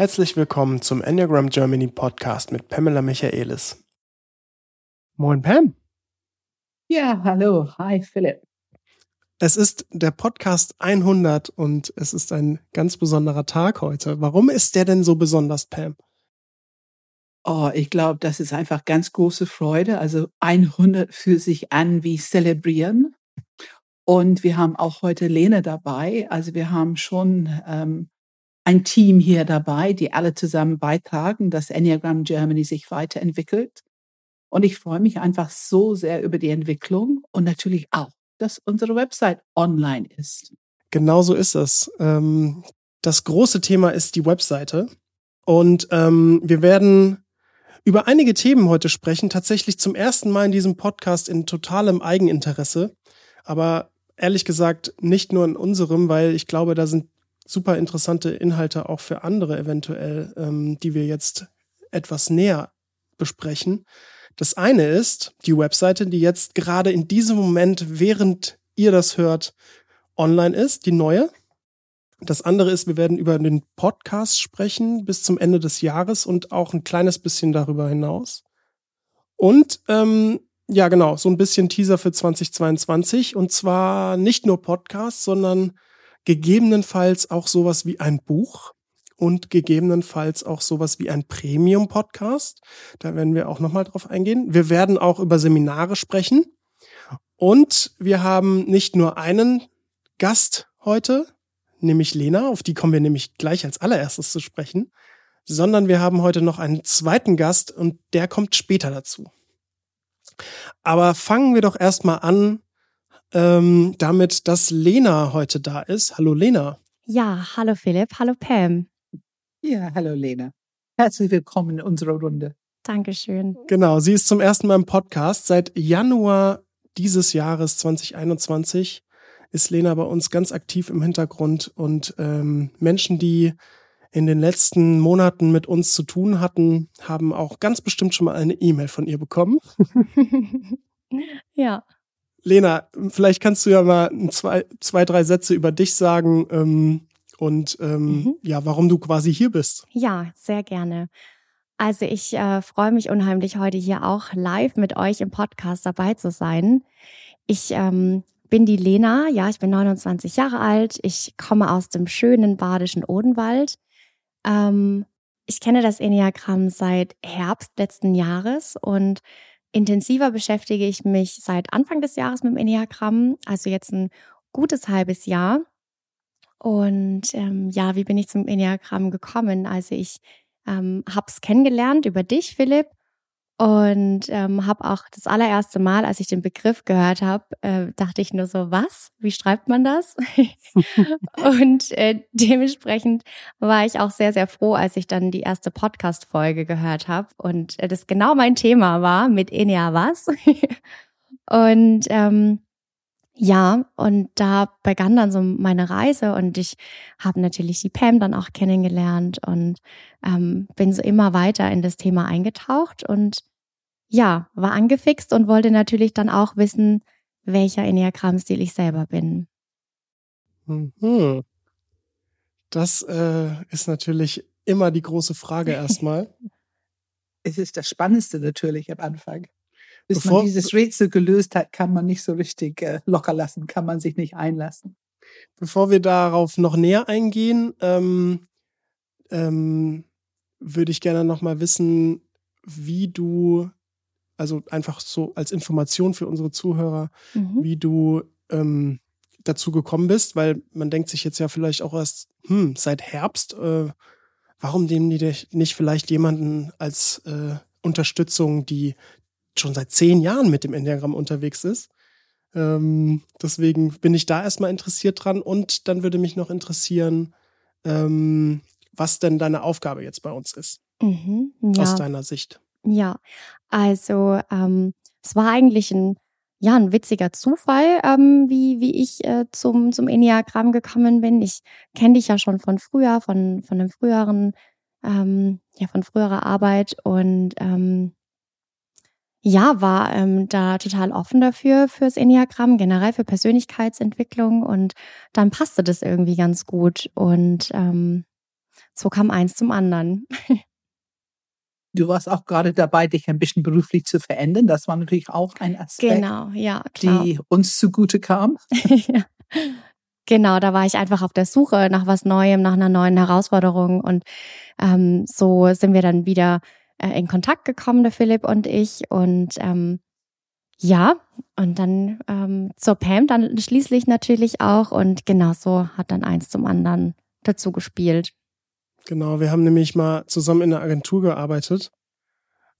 Herzlich willkommen zum Enneagram Germany Podcast mit Pamela Michaelis. Moin Pam. Ja, hallo. Hi Philipp. Es ist der Podcast 100 und es ist ein ganz besonderer Tag heute. Warum ist der denn so besonders, Pam? Oh, ich glaube, das ist einfach ganz große Freude. Also 100 fühlt sich an wie zelebrieren. Und wir haben auch heute Lene dabei. Also wir haben schon ähm, ein Team hier dabei, die alle zusammen beitragen, dass Enneagram Germany sich weiterentwickelt. Und ich freue mich einfach so sehr über die Entwicklung und natürlich auch dass unsere Website online ist. Genau so ist es. Ähm, das große Thema ist die Webseite. Und ähm, wir werden über einige Themen heute sprechen, tatsächlich zum ersten Mal in diesem Podcast in totalem Eigeninteresse. Aber ehrlich gesagt nicht nur in unserem, weil ich glaube, da sind super interessante Inhalte auch für andere eventuell, ähm, die wir jetzt etwas näher besprechen. Das eine ist die Webseite, die jetzt gerade in diesem Moment, während ihr das hört, online ist, die neue. Das andere ist, wir werden über den Podcast sprechen bis zum Ende des Jahres und auch ein kleines bisschen darüber hinaus. Und ähm, ja, genau, so ein bisschen Teaser für 2022. Und zwar nicht nur Podcast, sondern gegebenenfalls auch sowas wie ein Buch und gegebenenfalls auch sowas wie ein Premium-Podcast. Da werden wir auch nochmal drauf eingehen. Wir werden auch über Seminare sprechen. Und wir haben nicht nur einen Gast heute, nämlich Lena, auf die kommen wir nämlich gleich als allererstes zu sprechen, sondern wir haben heute noch einen zweiten Gast und der kommt später dazu. Aber fangen wir doch erstmal an ähm, damit, dass Lena heute da ist. Hallo Lena. Ja, hallo Philipp, hallo Pam. Ja, hallo Lena. Herzlich willkommen in unserer Runde. Dankeschön. Genau, sie ist zum ersten Mal im Podcast. Seit Januar dieses Jahres 2021 ist Lena bei uns ganz aktiv im Hintergrund und ähm, Menschen, die in den letzten Monaten mit uns zu tun hatten, haben auch ganz bestimmt schon mal eine E-Mail von ihr bekommen. ja. Lena, vielleicht kannst du ja mal zwei, zwei drei Sätze über dich sagen, ähm, und ähm, mhm. ja, warum du quasi hier bist. Ja, sehr gerne. Also ich äh, freue mich unheimlich, heute hier auch live mit euch im Podcast dabei zu sein. Ich ähm, bin die Lena, ja, ich bin 29 Jahre alt. Ich komme aus dem schönen badischen Odenwald. Ähm, ich kenne das Enneagramm seit Herbst letzten Jahres und intensiver beschäftige ich mich seit Anfang des Jahres mit dem Enneagramm, also jetzt ein gutes halbes Jahr. Und ähm, ja, wie bin ich zum Enneagramm gekommen? Also ich ähm, habe es kennengelernt über dich, Philipp, und ähm, habe auch das allererste Mal, als ich den Begriff gehört habe, äh, dachte ich nur so, was? Wie schreibt man das? und äh, dementsprechend war ich auch sehr, sehr froh, als ich dann die erste Podcast-Folge gehört habe und äh, das genau mein Thema war mit Enea was. und ähm, ja, und da begann dann so meine Reise und ich habe natürlich die Pam dann auch kennengelernt und ähm, bin so immer weiter in das Thema eingetaucht und ja, war angefixt und wollte natürlich dann auch wissen, welcher Enneagramm-Stil ich selber bin. Mhm. Das äh, ist natürlich immer die große Frage erstmal. es ist das Spannendste natürlich am Anfang. Bis Bevor, man dieses Rätsel gelöst hat, kann man nicht so richtig äh, locker lassen, kann man sich nicht einlassen. Bevor wir darauf noch näher eingehen, ähm, ähm, würde ich gerne noch mal wissen, wie du, also einfach so als Information für unsere Zuhörer, mhm. wie du ähm, dazu gekommen bist, weil man denkt sich jetzt ja vielleicht auch erst, hm, seit Herbst, äh, warum nehmen die nicht vielleicht jemanden als äh, Unterstützung, die schon seit zehn Jahren mit dem Enneagramm unterwegs ist. Ähm, deswegen bin ich da erstmal interessiert dran und dann würde mich noch interessieren, ähm, was denn deine Aufgabe jetzt bei uns ist. Mhm, ja. Aus deiner Sicht. Ja, also ähm, es war eigentlich ein, ja, ein witziger Zufall, ähm, wie, wie ich äh, zum, zum Enneagramm gekommen bin. Ich kenne dich ja schon von früher, von, von einem früheren, ähm, ja, von früherer Arbeit und ähm, ja, war ähm, da total offen dafür, fürs Enneagramm, generell für Persönlichkeitsentwicklung und dann passte das irgendwie ganz gut. Und ähm, so kam eins zum anderen. Du warst auch gerade dabei, dich ein bisschen beruflich zu verändern. Das war natürlich auch ein Aspekt, genau, ja, klar. die uns zugute kam. ja. Genau, da war ich einfach auf der Suche nach was Neuem, nach einer neuen Herausforderung. Und ähm, so sind wir dann wieder äh, in Kontakt gekommen, der Philipp und ich. Und ähm, ja, und dann ähm, zur Pam dann schließlich natürlich auch. Und genau so hat dann eins zum anderen dazu gespielt. Genau, wir haben nämlich mal zusammen in der Agentur gearbeitet.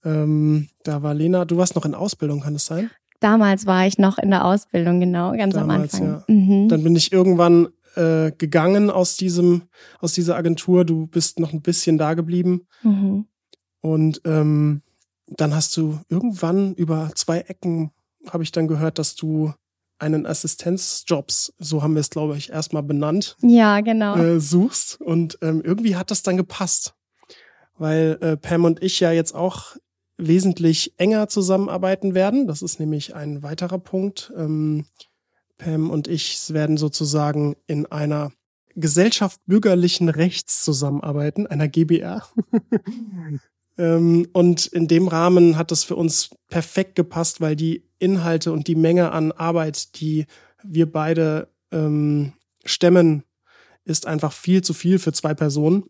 Ähm, da war Lena, du warst noch in Ausbildung, kann es sein? Damals war ich noch in der Ausbildung, genau, ganz Damals, am Anfang. Ja. Mhm. Dann bin ich irgendwann äh, gegangen aus diesem, aus dieser Agentur. Du bist noch ein bisschen da geblieben. Mhm. Und ähm, dann hast du irgendwann über zwei Ecken, habe ich dann gehört, dass du einen Assistenzjobs, so haben wir es, glaube ich, erstmal benannt. Ja, genau. Äh, suchst. Und ähm, irgendwie hat das dann gepasst. Weil äh, Pam und ich ja jetzt auch wesentlich enger zusammenarbeiten werden. Das ist nämlich ein weiterer Punkt. Ähm, Pam und ich werden sozusagen in einer Gesellschaft bürgerlichen Rechts zusammenarbeiten, einer GBR. ähm, und in dem Rahmen hat das für uns perfekt gepasst, weil die Inhalte und die Menge an Arbeit, die wir beide ähm, stemmen, ist einfach viel zu viel für zwei Personen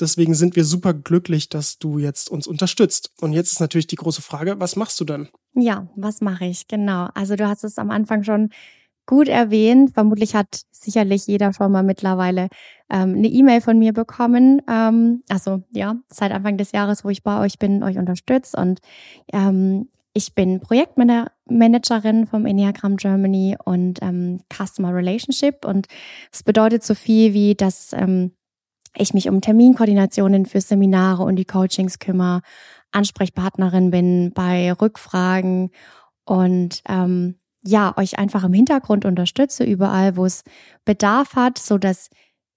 deswegen sind wir super glücklich, dass du jetzt uns unterstützt. Und jetzt ist natürlich die große Frage, was machst du denn? Ja, was mache ich? Genau. Also du hast es am Anfang schon gut erwähnt. Vermutlich hat sicherlich jeder schon mal mittlerweile ähm, eine E-Mail von mir bekommen. Ähm, also ja, seit Anfang des Jahres, wo ich bei euch bin, euch unterstützt. Und ähm, ich bin Projektmanagerin vom Enneagram Germany und ähm, Customer Relationship. Und es bedeutet so viel wie, dass ähm, ich mich um Terminkoordinationen für Seminare und die Coachings kümmere, Ansprechpartnerin bin bei Rückfragen und ähm, ja, euch einfach im Hintergrund unterstütze, überall, wo es Bedarf hat, so dass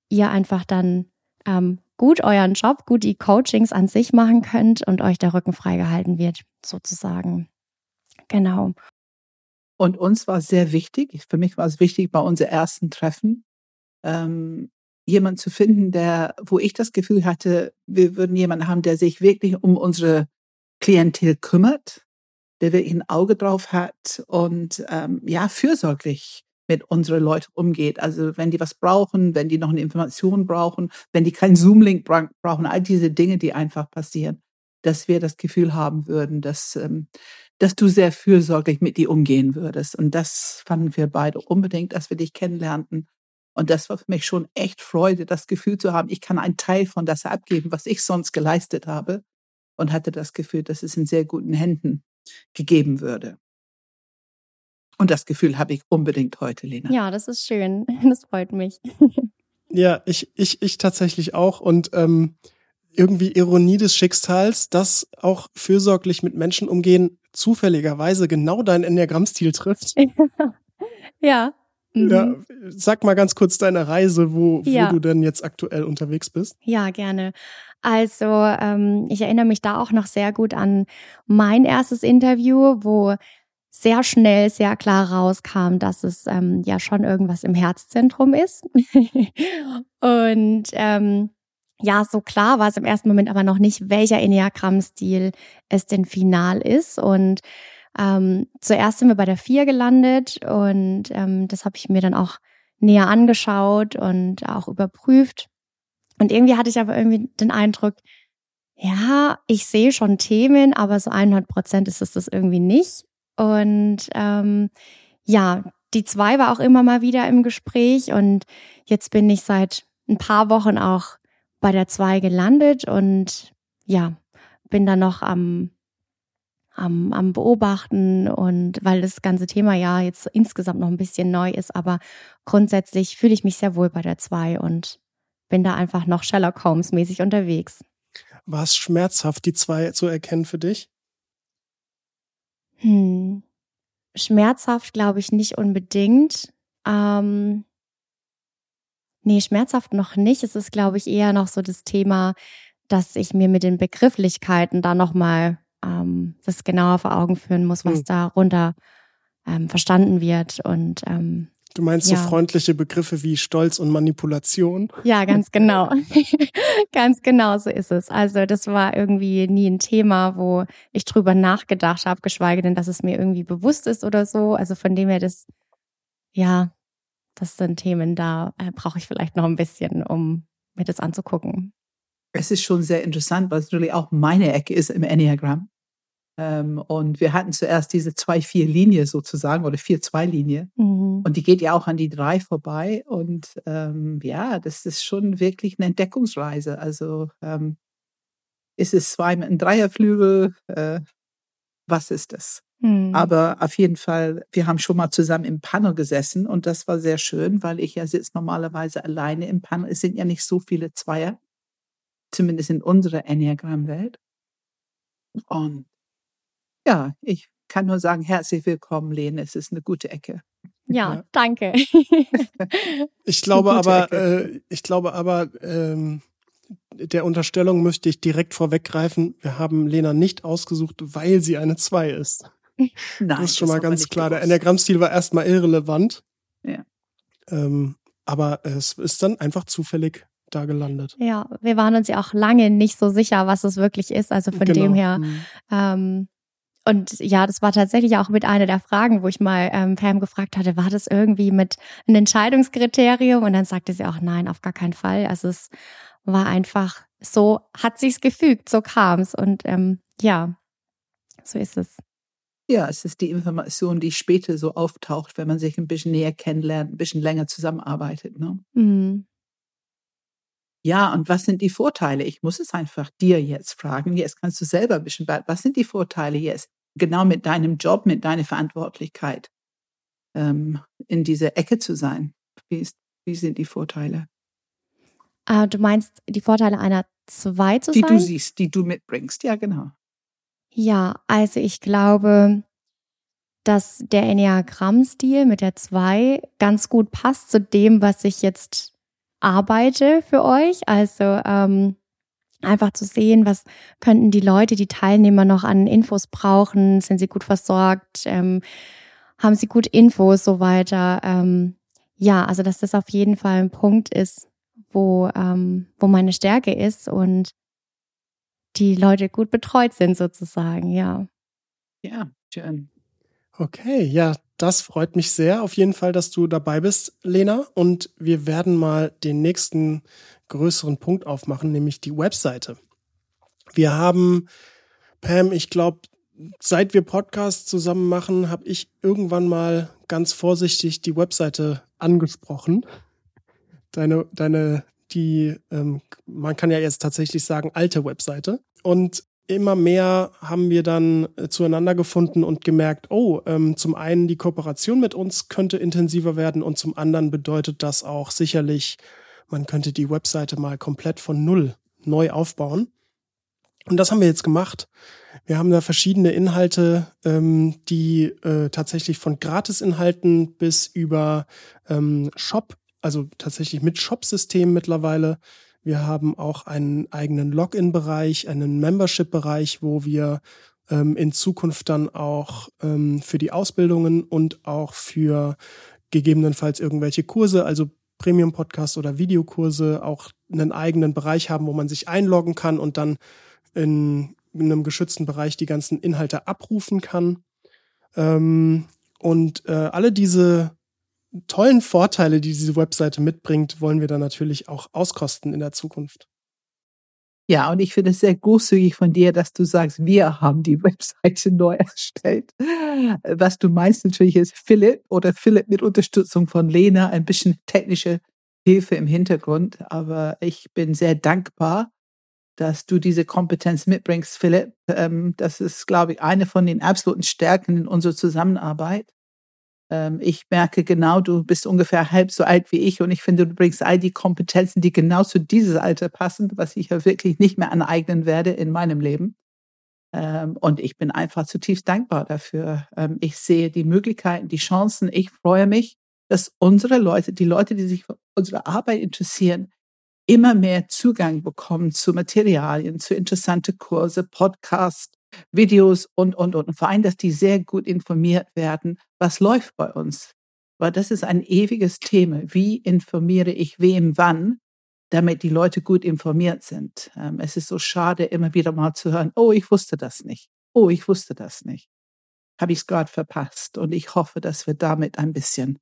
ihr einfach dann ähm, gut euren Job, gut die Coachings an sich machen könnt und euch der Rücken freigehalten wird, sozusagen. Genau. Und uns war sehr wichtig, für mich war es wichtig bei unserem ersten Treffen, ähm, jemand zu finden, der, wo ich das Gefühl hatte, wir würden jemanden haben, der sich wirklich um unsere Klientel kümmert, der wirklich ein Auge drauf hat und ähm, ja, fürsorglich mit unseren Leuten umgeht. Also wenn die was brauchen, wenn die noch eine Information brauchen, wenn die keinen Zoom-Link brauchen, all diese Dinge, die einfach passieren, dass wir das Gefühl haben würden, dass, ähm, dass du sehr fürsorglich mit dir umgehen würdest. Und das fanden wir beide unbedingt, dass wir dich kennenlernten und das war für mich schon echt Freude, das Gefühl zu haben, ich kann einen Teil von das abgeben, was ich sonst geleistet habe. Und hatte das Gefühl, dass es in sehr guten Händen gegeben würde. Und das Gefühl habe ich unbedingt heute, Lena. Ja, das ist schön. Das freut mich. Ja, ich, ich, ich tatsächlich auch. Und ähm, irgendwie Ironie des Schicksals, dass auch fürsorglich mit Menschen umgehen zufälligerweise genau dein Enneagrammstil trifft. ja, Mhm. Ja, sag mal ganz kurz deine Reise, wo, ja. wo du denn jetzt aktuell unterwegs bist. Ja, gerne. Also ähm, ich erinnere mich da auch noch sehr gut an mein erstes Interview, wo sehr schnell, sehr klar rauskam, dass es ähm, ja schon irgendwas im Herzzentrum ist. Und ähm, ja, so klar war es im ersten Moment aber noch nicht, welcher Enneagramm-Stil es denn final ist. Und ähm, zuerst sind wir bei der vier gelandet und ähm, das habe ich mir dann auch näher angeschaut und auch überprüft. Und irgendwie hatte ich aber irgendwie den Eindruck, ja, ich sehe schon Themen, aber so 100 Prozent ist es das irgendwie nicht. Und ähm, ja, die zwei war auch immer mal wieder im Gespräch und jetzt bin ich seit ein paar Wochen auch bei der zwei gelandet und ja, bin dann noch am am, am Beobachten und weil das ganze Thema ja jetzt insgesamt noch ein bisschen neu ist, aber grundsätzlich fühle ich mich sehr wohl bei der 2 und bin da einfach noch Sherlock Holmes mäßig unterwegs. War es schmerzhaft, die 2 zu erkennen für dich? Hm. Schmerzhaft glaube ich nicht unbedingt. Ähm, nee, schmerzhaft noch nicht. Es ist, glaube ich, eher noch so das Thema, dass ich mir mit den Begrifflichkeiten da nochmal ähm, das genauer vor Augen führen muss, was mhm. darunter ähm, verstanden wird. Und ähm, Du meinst ja. so freundliche Begriffe wie Stolz und Manipulation? Ja, ganz genau. ganz genau so ist es. Also das war irgendwie nie ein Thema, wo ich drüber nachgedacht habe, geschweige denn, dass es mir irgendwie bewusst ist oder so. Also von dem her, das, ja, das sind Themen, da äh, brauche ich vielleicht noch ein bisschen, um mir das anzugucken. Es ist schon sehr interessant, weil es natürlich auch meine Ecke ist im Enneagramm. Ähm, und wir hatten zuerst diese 2-4-Linie sozusagen oder 4-2-Linie. Mhm. Und die geht ja auch an die 3 vorbei. Und ähm, ja, das ist schon wirklich eine Entdeckungsreise. Also ähm, ist es zwei mit einem Dreierflügel? Äh, was ist das? Mhm. Aber auf jeden Fall, wir haben schon mal zusammen im Panel gesessen und das war sehr schön, weil ich ja sitze normalerweise alleine im Panel. Es sind ja nicht so viele Zweier, zumindest in unserer Enneagramm-Welt. Und ja, ich kann nur sagen, herzlich willkommen, Lene. Es ist eine gute Ecke. Ja, ja. danke. ich glaube aber, äh, ich glaube aber, ähm, der Unterstellung möchte ich direkt vorweggreifen. Wir haben Lena nicht ausgesucht, weil sie eine 2 ist. Nein, das ist schon das mal ganz klar. Gewusst. Der Enneagramm-Stil war erstmal irrelevant. Ja. Ähm, aber es ist dann einfach zufällig da gelandet. Ja, wir waren uns ja auch lange nicht so sicher, was es wirklich ist. Also von genau. dem her, mhm. ähm, und ja, das war tatsächlich auch mit einer der Fragen, wo ich mal ähm, Pam gefragt hatte, war das irgendwie mit einem Entscheidungskriterium? Und dann sagte sie auch, nein, auf gar keinen Fall. Also es war einfach so, hat sich's gefügt, so kam's. Und ähm, ja, so ist es. Ja, es ist die Information, die später so auftaucht, wenn man sich ein bisschen näher kennenlernt, ein bisschen länger zusammenarbeitet. Ne? Mhm. Ja, und was sind die Vorteile? Ich muss es einfach dir jetzt fragen. Jetzt kannst du selber ein bisschen, was sind die Vorteile jetzt? Genau mit deinem Job, mit deiner Verantwortlichkeit ähm, in dieser Ecke zu sein? Wie, ist, wie sind die Vorteile? Äh, du meinst die Vorteile einer zwei zu die sein? Die du siehst, die du mitbringst, ja, genau. Ja, also ich glaube, dass der Enneagramm-Stil mit der zwei ganz gut passt zu dem, was ich jetzt arbeite für euch. Also ähm, einfach zu sehen, was könnten die Leute, die Teilnehmer noch an Infos brauchen, sind sie gut versorgt, ähm, haben sie gut Infos, so weiter. Ähm, ja, also dass das auf jeden Fall ein Punkt ist, wo, ähm, wo meine Stärke ist und die Leute gut betreut sind sozusagen, ja. Ja, schön. Okay, ja, das freut mich sehr. Auf jeden Fall, dass du dabei bist, Lena. Und wir werden mal den nächsten größeren Punkt aufmachen, nämlich die Webseite. Wir haben, Pam, ich glaube, seit wir Podcasts zusammen machen, habe ich irgendwann mal ganz vorsichtig die Webseite angesprochen. Deine, deine, die, ähm, man kann ja jetzt tatsächlich sagen, alte Webseite. Und immer mehr haben wir dann äh, zueinander gefunden und gemerkt, oh, ähm, zum einen die Kooperation mit uns könnte intensiver werden und zum anderen bedeutet das auch sicherlich man könnte die Webseite mal komplett von Null neu aufbauen. Und das haben wir jetzt gemacht. Wir haben da verschiedene Inhalte, ähm, die äh, tatsächlich von Gratisinhalten bis über ähm, Shop, also tatsächlich mit Shop-System mittlerweile. Wir haben auch einen eigenen Login-Bereich, einen Membership-Bereich, wo wir ähm, in Zukunft dann auch ähm, für die Ausbildungen und auch für gegebenenfalls irgendwelche Kurse, also Premium-Podcasts oder Videokurse auch einen eigenen Bereich haben, wo man sich einloggen kann und dann in, einem geschützten Bereich die ganzen Inhalte abrufen kann. Ähm, und äh, alle diese tollen Vorteile, die diese Webseite mitbringt, wollen wir dann natürlich auch auskosten in der Zukunft. Ja, und ich finde es sehr großzügig von dir, dass du sagst, wir haben die Webseite neu erstellt. Was du meinst natürlich ist Philipp oder Philipp mit Unterstützung von Lena, ein bisschen technische Hilfe im Hintergrund. Aber ich bin sehr dankbar, dass du diese Kompetenz mitbringst, Philipp. Ähm, das ist, glaube ich, eine von den absoluten Stärken in unserer Zusammenarbeit. Ähm, ich merke genau, du bist ungefähr halb so alt wie ich und ich finde, du bringst all die Kompetenzen, die genau zu dieses Alter passen, was ich ja wirklich nicht mehr aneignen werde in meinem Leben. Ähm, und ich bin einfach zutiefst dankbar dafür. Ähm, ich sehe die Möglichkeiten, die Chancen. Ich freue mich, dass unsere Leute, die Leute, die sich für unsere Arbeit interessieren, immer mehr Zugang bekommen zu Materialien, zu interessante Kurse, Podcasts, Videos und, und, und. Und vor allem, dass die sehr gut informiert werden, was läuft bei uns. Weil das ist ein ewiges Thema. Wie informiere ich wem wann, damit die Leute gut informiert sind? Ähm, es ist so schade, immer wieder mal zu hören, oh, ich wusste das nicht. Oh, ich wusste das nicht. Habe ich es gerade verpasst. Und ich hoffe, dass wir damit ein bisschen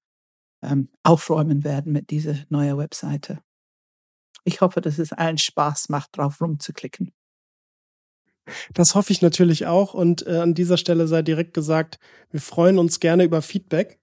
ähm, aufräumen werden mit dieser neuen Webseite. Ich hoffe, dass es allen Spaß macht, drauf rumzuklicken. Das hoffe ich natürlich auch. Und äh, an dieser Stelle sei direkt gesagt, wir freuen uns gerne über Feedback.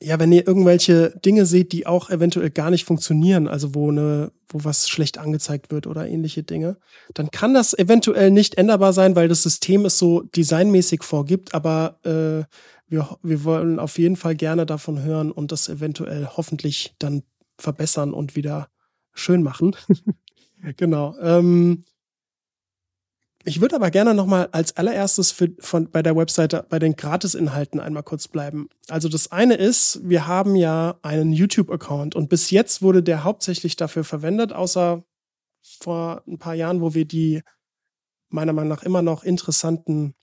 Ja, wenn ihr irgendwelche Dinge seht, die auch eventuell gar nicht funktionieren, also wo eine, wo was schlecht angezeigt wird oder ähnliche Dinge, dann kann das eventuell nicht änderbar sein, weil das System es so designmäßig vorgibt. Aber äh, wir, wir wollen auf jeden Fall gerne davon hören und das eventuell hoffentlich dann verbessern und wieder schön machen. genau. Ähm, ich würde aber gerne nochmal als allererstes für, von, bei der Webseite bei den Gratisinhalten einmal kurz bleiben. Also das eine ist, wir haben ja einen YouTube-Account und bis jetzt wurde der hauptsächlich dafür verwendet, außer vor ein paar Jahren, wo wir die meiner Meinung nach immer noch interessanten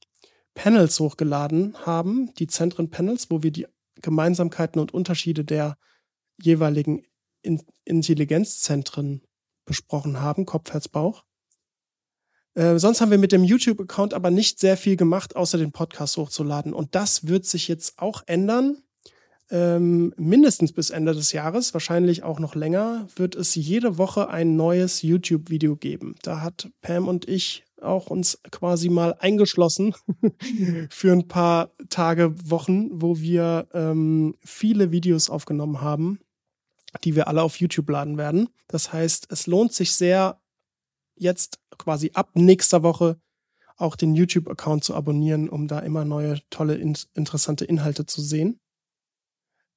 Panels hochgeladen haben, die Zentren-Panels, wo wir die Gemeinsamkeiten und Unterschiede der jeweiligen in Intelligenzzentren besprochen haben, Kopf, Herz, Bauch. Äh, sonst haben wir mit dem YouTube-Account aber nicht sehr viel gemacht, außer den Podcast hochzuladen. Und das wird sich jetzt auch ändern. Ähm, mindestens bis Ende des Jahres, wahrscheinlich auch noch länger, wird es jede Woche ein neues YouTube-Video geben. Da hat Pam und ich auch uns quasi mal eingeschlossen für ein paar Tage, Wochen, wo wir ähm, viele Videos aufgenommen haben, die wir alle auf YouTube laden werden. Das heißt, es lohnt sich sehr, jetzt quasi ab nächster Woche auch den YouTube-Account zu abonnieren, um da immer neue, tolle, in interessante Inhalte zu sehen.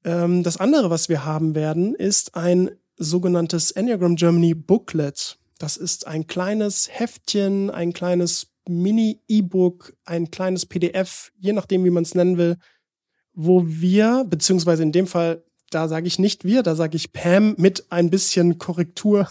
Ähm, das andere, was wir haben werden, ist ein sogenanntes Enneagram Germany Booklet. Das ist ein kleines Heftchen, ein kleines Mini-E-Book, ein kleines PDF, je nachdem, wie man es nennen will, wo wir, beziehungsweise in dem Fall, da sage ich nicht wir, da sage ich Pam mit ein bisschen Korrektur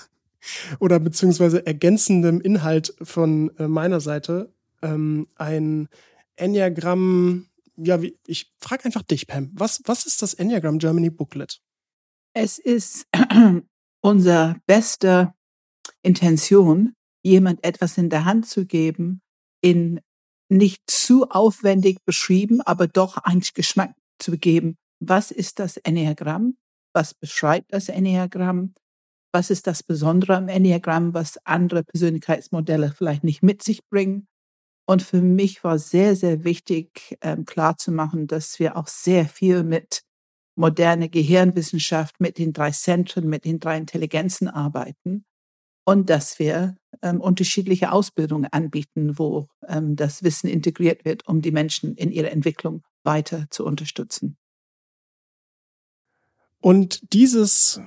oder beziehungsweise ergänzendem Inhalt von äh, meiner Seite ähm, ein Enneagramm, ja, wie, ich frage einfach dich, Pam, was, was ist das Enneagram Germany Booklet? Es ist unser bester Intention, jemand etwas in der Hand zu geben, in nicht zu aufwendig beschrieben, aber doch einen Geschmack zu geben. Was ist das Enneagramm? Was beschreibt das Enneagramm? Was ist das Besondere am Enneagramm, was andere Persönlichkeitsmodelle vielleicht nicht mit sich bringen? Und für mich war sehr, sehr wichtig, ähm, klarzumachen, dass wir auch sehr viel mit moderne Gehirnwissenschaft, mit den drei Zentren, mit den drei Intelligenzen arbeiten und dass wir ähm, unterschiedliche Ausbildungen anbieten, wo ähm, das Wissen integriert wird, um die Menschen in ihrer Entwicklung weiter zu unterstützen. Und dieses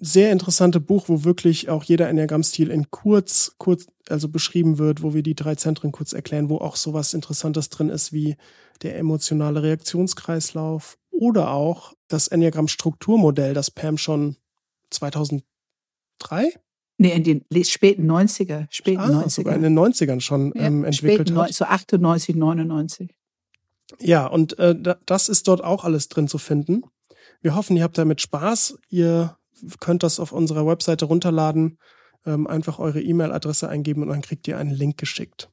sehr interessante Buch, wo wirklich auch jeder Enneagramm-Stil in kurz, kurz, also beschrieben wird, wo wir die drei Zentren kurz erklären, wo auch sowas Interessantes drin ist wie der emotionale Reaktionskreislauf oder auch das Enneagramm-Strukturmodell, das Pam schon 2003 Nee, in den späten 90er, späten ah, 90er. Sogar in den 90ern schon ja, ähm, entwickelt hat. So 98, 99. Ja, und äh, das ist dort auch alles drin zu finden. Wir hoffen, ihr habt damit Spaß. Ihr könnt das auf unserer Webseite runterladen, ähm, einfach eure E-Mail-Adresse eingeben und dann kriegt ihr einen Link geschickt.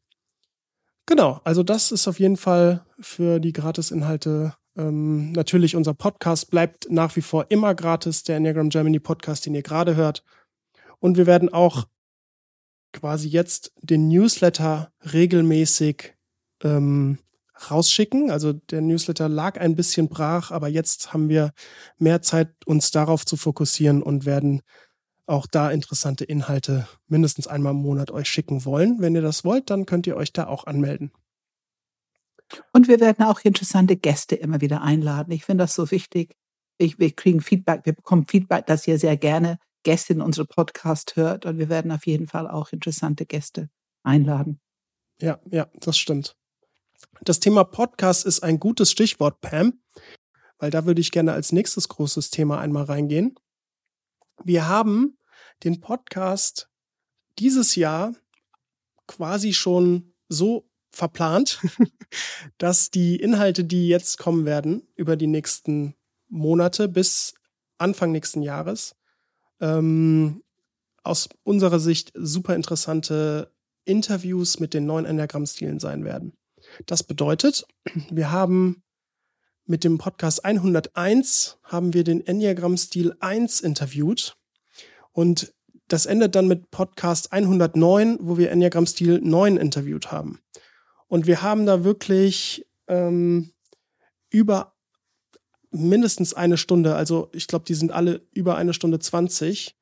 Genau, also das ist auf jeden Fall für die Gratisinhalte. Ähm, natürlich, unser Podcast bleibt nach wie vor immer gratis, der Enneagram Germany Podcast, den ihr gerade hört. Und wir werden auch quasi jetzt den Newsletter regelmäßig ähm, rausschicken. Also der Newsletter lag ein bisschen brach, aber jetzt haben wir mehr Zeit, uns darauf zu fokussieren und werden auch da interessante Inhalte mindestens einmal im Monat euch schicken wollen. Wenn ihr das wollt, dann könnt ihr euch da auch anmelden. Und wir werden auch interessante Gäste immer wieder einladen. Ich finde das so wichtig. Ich, wir kriegen Feedback, wir bekommen Feedback, dass ihr sehr gerne Gäste in unsere Podcast hört. Und wir werden auf jeden Fall auch interessante Gäste einladen. Ja, ja, das stimmt. Das Thema Podcast ist ein gutes Stichwort, Pam, weil da würde ich gerne als nächstes großes Thema einmal reingehen. Wir haben den Podcast dieses Jahr quasi schon so verplant, dass die Inhalte, die jetzt kommen werden, über die nächsten Monate bis Anfang nächsten Jahres ähm, aus unserer Sicht super interessante Interviews mit den neuen Enneagramm-Stilen sein werden. Das bedeutet, wir haben mit dem Podcast 101 haben wir den Enneagramm-Stil 1 interviewt und das endet dann mit Podcast 109, wo wir Enneagramm-Stil 9 interviewt haben. Und wir haben da wirklich ähm, über mindestens eine Stunde, also ich glaube, die sind alle über eine Stunde 20,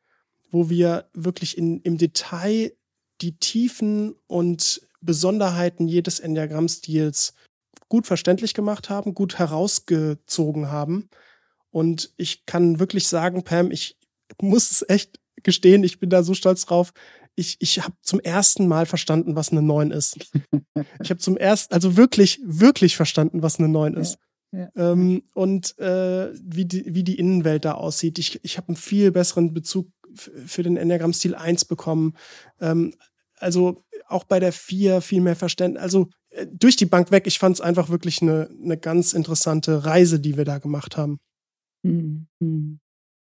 wo wir wirklich in, im Detail die Tiefen und Besonderheiten jedes Enneagramm-Stils gut verständlich gemacht haben, gut herausgezogen haben. Und ich kann wirklich sagen, Pam, ich muss es echt gestehen, ich bin da so stolz drauf. Ich, ich habe zum ersten Mal verstanden, was eine 9 ist. ich habe zum ersten, also wirklich, wirklich verstanden, was eine 9 ist. Ja, ja. Ähm, und äh, wie, die, wie die Innenwelt da aussieht. Ich, ich habe einen viel besseren Bezug für den Enneagramm-Stil 1 bekommen. Ähm, also auch bei der 4 viel mehr Verständnis. Also äh, durch die Bank weg, ich fand es einfach wirklich eine, eine ganz interessante Reise, die wir da gemacht haben. Mhm.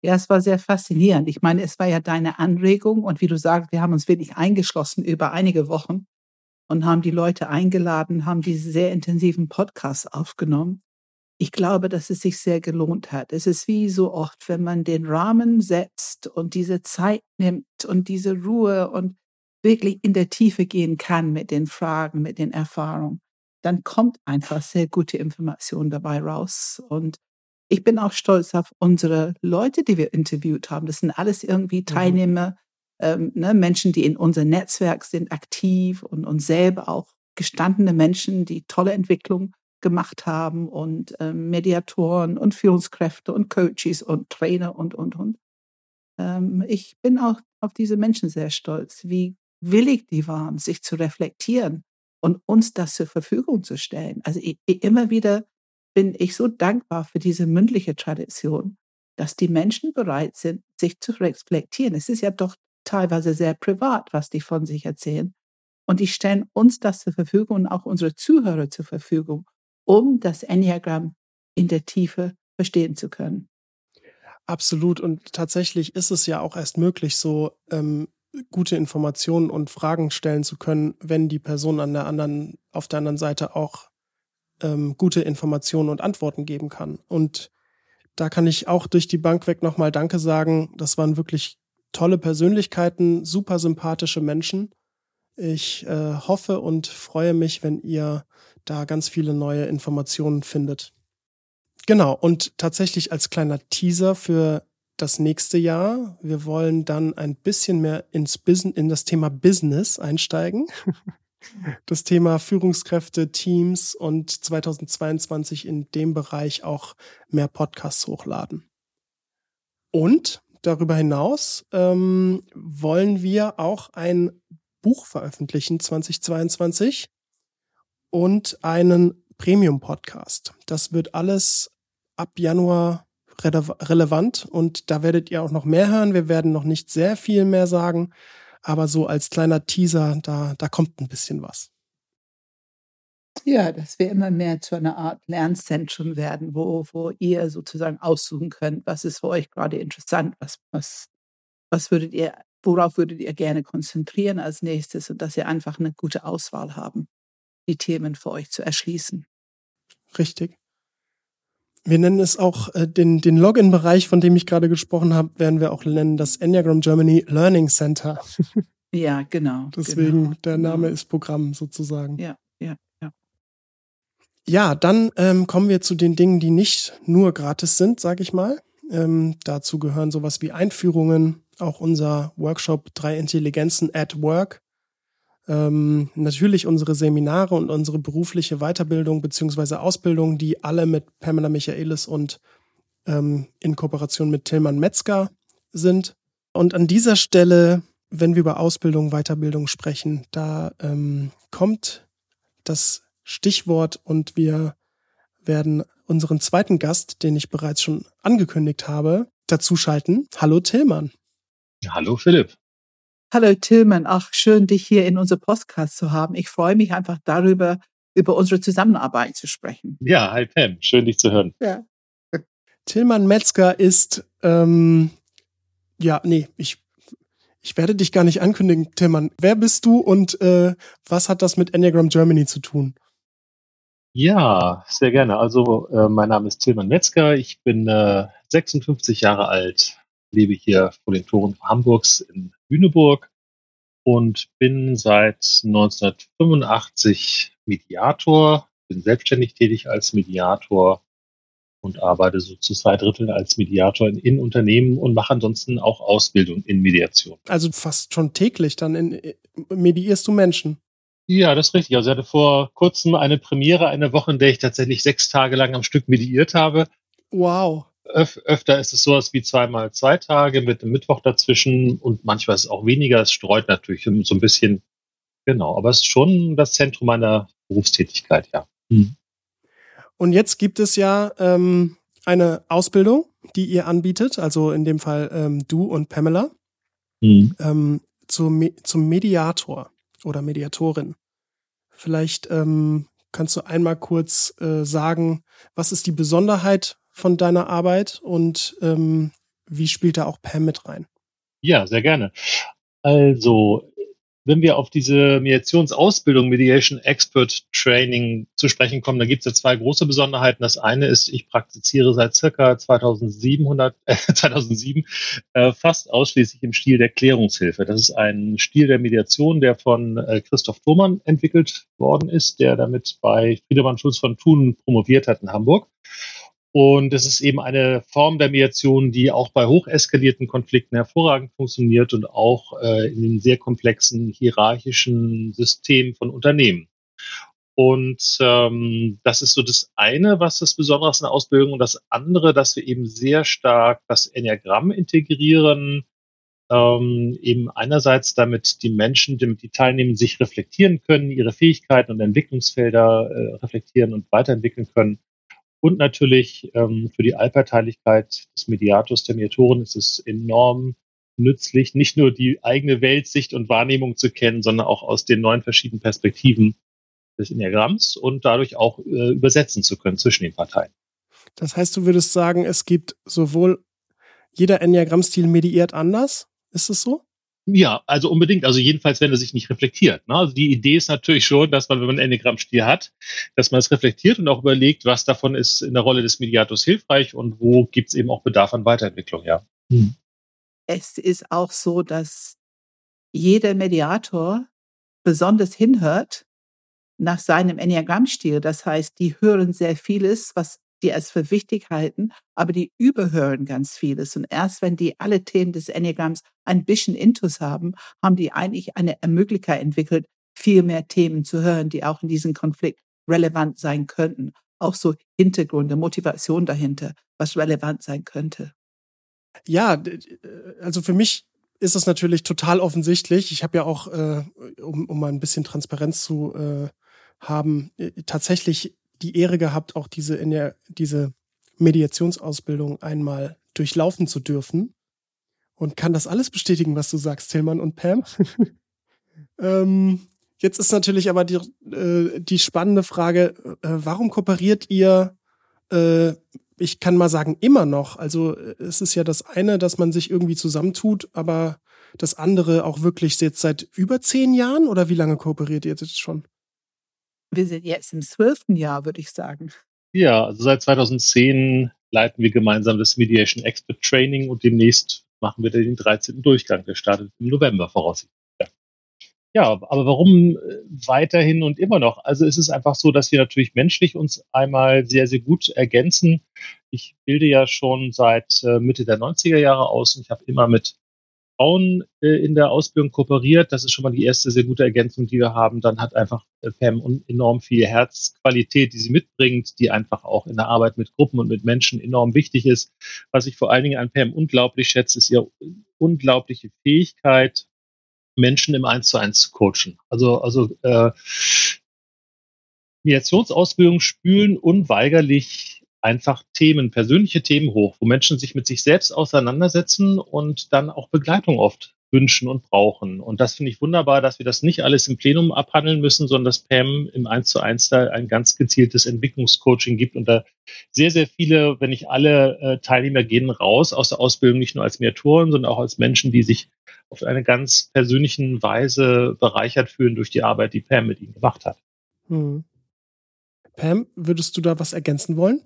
Ja, es war sehr faszinierend. Ich meine, es war ja deine Anregung und wie du sagst, wir haben uns wirklich eingeschlossen über einige Wochen und haben die Leute eingeladen, haben diese sehr intensiven Podcasts aufgenommen. Ich glaube, dass es sich sehr gelohnt hat. Es ist wie so oft, wenn man den Rahmen setzt und diese Zeit nimmt und diese Ruhe und wirklich in der Tiefe gehen kann mit den Fragen, mit den Erfahrungen, dann kommt einfach sehr gute Information dabei raus. Und ich bin auch stolz auf unsere Leute, die wir interviewt haben. Das sind alles irgendwie mhm. Teilnehmer, mhm. ähm, ne, Menschen, die in unserem Netzwerk sind, aktiv und uns selber auch gestandene Menschen, die tolle Entwicklung gemacht haben und ähm, Mediatoren und Führungskräfte und Coaches und Trainer und, und, und. Ähm, ich bin auch auf diese Menschen sehr stolz, wie willig die waren, sich zu reflektieren und uns das zur Verfügung zu stellen. Also ich, ich, immer wieder bin ich so dankbar für diese mündliche Tradition, dass die Menschen bereit sind, sich zu reflektieren. Es ist ja doch teilweise sehr privat, was die von sich erzählen. Und die stellen uns das zur Verfügung und auch unsere Zuhörer zur Verfügung, um das Enneagramm in der Tiefe verstehen zu können. Absolut. Und tatsächlich ist es ja auch erst möglich, so ähm, gute Informationen und Fragen stellen zu können, wenn die Person an der anderen, auf der anderen Seite auch ähm, gute Informationen und Antworten geben kann. Und da kann ich auch durch die Bank weg nochmal Danke sagen. Das waren wirklich tolle Persönlichkeiten, super sympathische Menschen. Ich äh, hoffe und freue mich, wenn ihr da ganz viele neue Informationen findet. Genau, und tatsächlich als kleiner Teaser für das nächste Jahr. Wir wollen dann ein bisschen mehr ins Business, in das Thema Business einsteigen. das Thema Führungskräfte, Teams und 2022 in dem Bereich auch mehr Podcasts hochladen. Und darüber hinaus ähm, wollen wir auch ein Buch veröffentlichen 2022 und einen Premium-Podcast. Das wird alles ab Januar rele relevant und da werdet ihr auch noch mehr hören. Wir werden noch nicht sehr viel mehr sagen, aber so als kleiner Teaser, da, da kommt ein bisschen was. Ja, dass wir immer mehr zu einer Art Lernzentrum werden, wo, wo ihr sozusagen aussuchen könnt, was ist für euch gerade interessant, was, was, was würdet ihr, worauf würdet ihr gerne konzentrieren als nächstes und dass ihr einfach eine gute Auswahl haben, die Themen für euch zu erschließen. Richtig. Wir nennen es auch äh, den, den Login-Bereich, von dem ich gerade gesprochen habe, werden wir auch nennen das Enneagram Germany Learning Center. ja, genau. Deswegen genau, der Name genau. ist Programm sozusagen. Ja, ja, ja. Ja, dann ähm, kommen wir zu den Dingen, die nicht nur gratis sind, sage ich mal. Ähm, dazu gehören sowas wie Einführungen, auch unser Workshop Drei Intelligenzen at Work, ähm, natürlich unsere Seminare und unsere berufliche Weiterbildung beziehungsweise Ausbildung, die alle mit Pamela Michaelis und ähm, in Kooperation mit Tillmann Metzger sind. Und an dieser Stelle, wenn wir über Ausbildung, Weiterbildung sprechen, da ähm, kommt das Stichwort und wir werden unseren zweiten Gast, den ich bereits schon angekündigt habe, dazuschalten. Hallo Tillmann. Hallo Philipp. Hallo Tillmann, ach schön, dich hier in unser Podcast zu haben. Ich freue mich einfach darüber, über unsere Zusammenarbeit zu sprechen. Ja, hi Pam, schön dich zu hören. Ja. Tillmann Metzger ist, ähm, ja, nee, ich, ich werde dich gar nicht ankündigen, Tillmann. Wer bist du und äh, was hat das mit Enneagram Germany zu tun? Ja, sehr gerne. Also äh, mein Name ist Tillmann Metzger. Ich bin äh, 56 Jahre alt, lebe hier vor den Toren Hamburgs in Lüneburg und bin seit 1985 Mediator, bin selbstständig tätig als Mediator und arbeite so zu zwei Dritteln als Mediator in, in, Unternehmen und mache ansonsten auch Ausbildung in Mediation. Also fast schon täglich dann in, mediierst du Menschen. Ja, das ist richtig. Also ich hatte vor kurzem eine Premiere, eine Woche, in der ich tatsächlich sechs Tage lang am Stück mediiert habe. Wow. Öf öfter ist es sowas wie zweimal zwei Tage mit einem Mittwoch dazwischen und manchmal ist es auch weniger. Es streut natürlich so ein bisschen. Genau, aber es ist schon das Zentrum meiner Berufstätigkeit, ja. Hm. Und jetzt gibt es ja ähm, eine Ausbildung, die ihr anbietet, also in dem Fall ähm, du und Pamela, hm. ähm, zum, zum Mediator oder Mediatorin. Vielleicht ähm, kannst du einmal kurz äh, sagen, was ist die Besonderheit von deiner Arbeit und ähm, wie spielt da auch Pam mit rein? Ja, sehr gerne. Also wenn wir auf diese Mediationsausbildung, Mediation Expert Training zu sprechen kommen, da gibt es ja zwei große Besonderheiten. Das eine ist, ich praktiziere seit circa 2700, äh, 2007 äh, fast ausschließlich im Stil der Klärungshilfe. Das ist ein Stil der Mediation, der von äh, Christoph Thomann entwickelt worden ist, der damit bei Friedemann Schulz von Thun promoviert hat in Hamburg. Und es ist eben eine Form der Mediation, die auch bei hocheskalierten Konflikten hervorragend funktioniert und auch äh, in den sehr komplexen hierarchischen Systemen von Unternehmen. Und ähm, das ist so das eine, was das Besondere ist in der Ausbildung. Und das andere, dass wir eben sehr stark das Enneagramm integrieren, ähm, eben einerseits damit die Menschen, damit die Teilnehmer sich reflektieren können, ihre Fähigkeiten und Entwicklungsfelder äh, reflektieren und weiterentwickeln können und natürlich ähm, für die Allparteilichkeit des Mediators, der Mediatoren ist es enorm nützlich, nicht nur die eigene Weltsicht und Wahrnehmung zu kennen, sondern auch aus den neun verschiedenen Perspektiven des Enneagramms und dadurch auch äh, übersetzen zu können zwischen den Parteien. Das heißt, du würdest sagen, es gibt sowohl jeder Enneagrammstil mediiert anders? Ist es so? Ja, also unbedingt. Also jedenfalls, wenn er sich nicht reflektiert. Ne? Also die Idee ist natürlich schon, dass man, wenn man ein Enneagramm-Stil hat, dass man es reflektiert und auch überlegt, was davon ist in der Rolle des Mediators hilfreich und wo gibt es eben auch Bedarf an Weiterentwicklung, ja. Hm. Es ist auch so, dass jeder Mediator besonders hinhört nach seinem Enneagrammstil. Das heißt, die hören sehr vieles, was die als für wichtig halten, aber die überhören ganz vieles. Und erst wenn die alle Themen des Enneagramms ein bisschen Intus haben, haben die eigentlich eine Möglichkeit entwickelt, viel mehr Themen zu hören, die auch in diesem Konflikt relevant sein könnten. Auch so Hintergründe, Motivation dahinter, was relevant sein könnte. Ja, also für mich ist es natürlich total offensichtlich. Ich habe ja auch, äh, um, um mal ein bisschen Transparenz zu äh, haben, äh, tatsächlich die Ehre gehabt, auch diese in der, diese Mediationsausbildung einmal durchlaufen zu dürfen und kann das alles bestätigen, was du sagst, Tillmann und Pam. ähm, jetzt ist natürlich aber die, äh, die spannende Frage, äh, warum kooperiert ihr, äh, ich kann mal sagen, immer noch? Also äh, es ist ja das eine, dass man sich irgendwie zusammentut, aber das andere auch wirklich jetzt seit über zehn Jahren oder wie lange kooperiert ihr jetzt schon? Wir sind jetzt im zwölften Jahr, würde ich sagen. Ja, also seit 2010 leiten wir gemeinsam das Mediation Expert Training und demnächst machen wir den 13. Durchgang. Der startet im November voraussichtlich. Ja, aber warum äh, weiterhin und immer noch? Also es ist einfach so, dass wir natürlich menschlich uns einmal sehr, sehr gut ergänzen. Ich bilde ja schon seit äh, Mitte der 90er Jahre aus und ich habe immer mit Frauen äh, in der Ausbildung kooperiert. Das ist schon mal die erste sehr gute Ergänzung, die wir haben. Dann hat einfach äh, Pam enorm viel Herzqualität, die sie mitbringt, die einfach auch in der Arbeit mit Gruppen und mit Menschen enorm wichtig ist. Was ich vor allen Dingen an Pam unglaublich schätze, ist ihre unglaubliche Fähigkeit, Menschen im Eins zu eins zu coachen. Also, also äh, Mediationsausbildung spülen unweigerlich einfach Themen, persönliche Themen hoch, wo Menschen sich mit sich selbst auseinandersetzen und dann auch Begleitung oft wünschen und brauchen. Und das finde ich wunderbar, dass wir das nicht alles im Plenum abhandeln müssen, sondern dass Pam im 1 zu 1 da ein ganz gezieltes Entwicklungscoaching gibt und da sehr, sehr viele, wenn nicht alle äh, Teilnehmer gehen raus aus der Ausbildung, nicht nur als Mediatoren, sondern auch als Menschen, die sich auf eine ganz persönlichen Weise bereichert fühlen durch die Arbeit, die Pam mit ihnen gemacht hat. Hm. Pam, würdest du da was ergänzen wollen?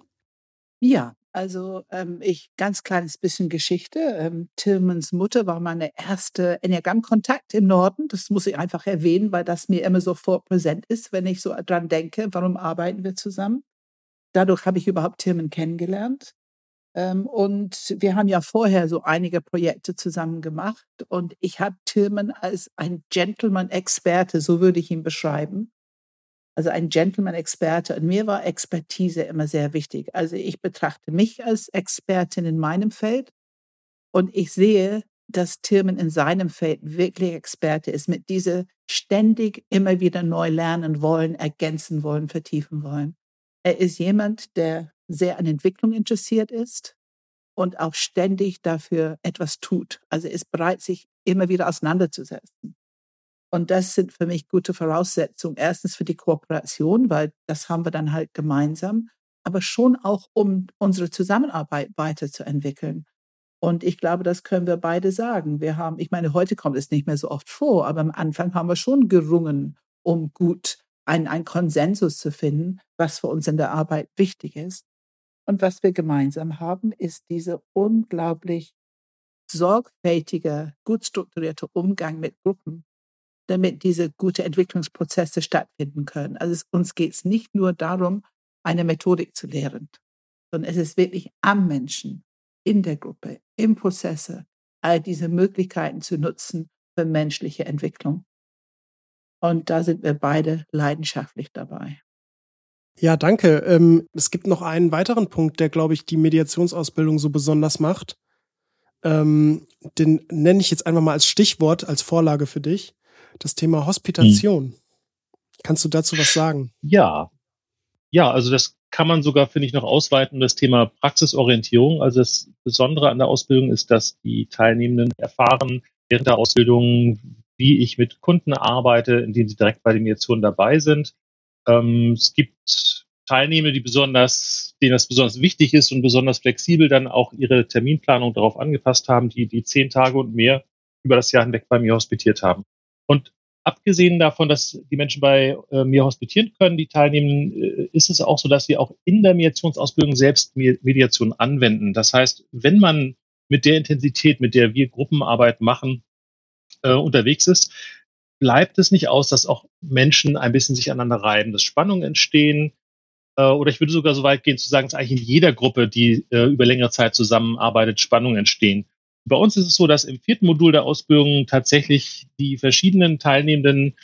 Ja, also ähm, ich ganz kleines bisschen Geschichte. Ähm, Tillmans Mutter war meine erste Enneagramm-Kontakt im Norden. Das muss ich einfach erwähnen, weil das mir immer sofort präsent ist, wenn ich so dran denke, warum arbeiten wir zusammen. Dadurch habe ich überhaupt Tillman kennengelernt. Ähm, und wir haben ja vorher so einige Projekte zusammen gemacht. Und ich habe Tillman als ein Gentleman-Experte, so würde ich ihn beschreiben, also ein Gentleman-Experte. Und mir war Expertise immer sehr wichtig. Also ich betrachte mich als Expertin in meinem Feld und ich sehe, dass Tillman in seinem Feld wirklich Experte ist, mit diese ständig immer wieder neu lernen wollen, ergänzen wollen, vertiefen wollen. Er ist jemand, der sehr an Entwicklung interessiert ist und auch ständig dafür etwas tut. Also ist bereit, sich immer wieder auseinanderzusetzen. Und das sind für mich gute Voraussetzungen. Erstens für die Kooperation, weil das haben wir dann halt gemeinsam, aber schon auch, um unsere Zusammenarbeit weiterzuentwickeln. Und ich glaube, das können wir beide sagen. Wir haben, ich meine, heute kommt es nicht mehr so oft vor, aber am Anfang haben wir schon gerungen, um gut einen, einen Konsensus zu finden, was für uns in der Arbeit wichtig ist. Und was wir gemeinsam haben, ist dieser unglaublich sorgfältige, gut strukturierte Umgang mit Gruppen damit diese gute Entwicklungsprozesse stattfinden können. Also es, uns geht es nicht nur darum, eine Methodik zu lehren, sondern es ist wirklich am Menschen, in der Gruppe, im Prozesse, all diese Möglichkeiten zu nutzen für menschliche Entwicklung. Und da sind wir beide leidenschaftlich dabei. Ja, danke. Ähm, es gibt noch einen weiteren Punkt, der, glaube ich, die Mediationsausbildung so besonders macht. Ähm, den nenne ich jetzt einfach mal als Stichwort, als Vorlage für dich das Thema Hospitation. Hm. Kannst du dazu was sagen? Ja. Ja, also das kann man sogar, finde ich, noch ausweiten, das Thema Praxisorientierung. Also das Besondere an der Ausbildung ist, dass die Teilnehmenden erfahren während der Ausbildung, wie ich mit Kunden arbeite, indem sie direkt bei den Mediationen dabei sind. Ähm, es gibt Teilnehmer, die besonders, denen das besonders wichtig ist und besonders flexibel dann auch ihre Terminplanung darauf angepasst haben, die die zehn Tage und mehr über das Jahr hinweg bei mir hospitiert haben. Und abgesehen davon, dass die Menschen bei äh, mir hospitieren können, die teilnehmen, äh, ist es auch so, dass wir auch in der Mediationsausbildung selbst Mediation anwenden. Das heißt, wenn man mit der Intensität, mit der wir Gruppenarbeit machen, äh, unterwegs ist, bleibt es nicht aus, dass auch Menschen ein bisschen sich aneinander reiben, dass Spannungen entstehen. Äh, oder ich würde sogar so weit gehen zu sagen, dass eigentlich in jeder Gruppe, die äh, über längere Zeit zusammenarbeitet, Spannungen entstehen. Bei uns ist es so, dass im vierten Modul der Ausbildung tatsächlich die verschiedenen Teilnehmenden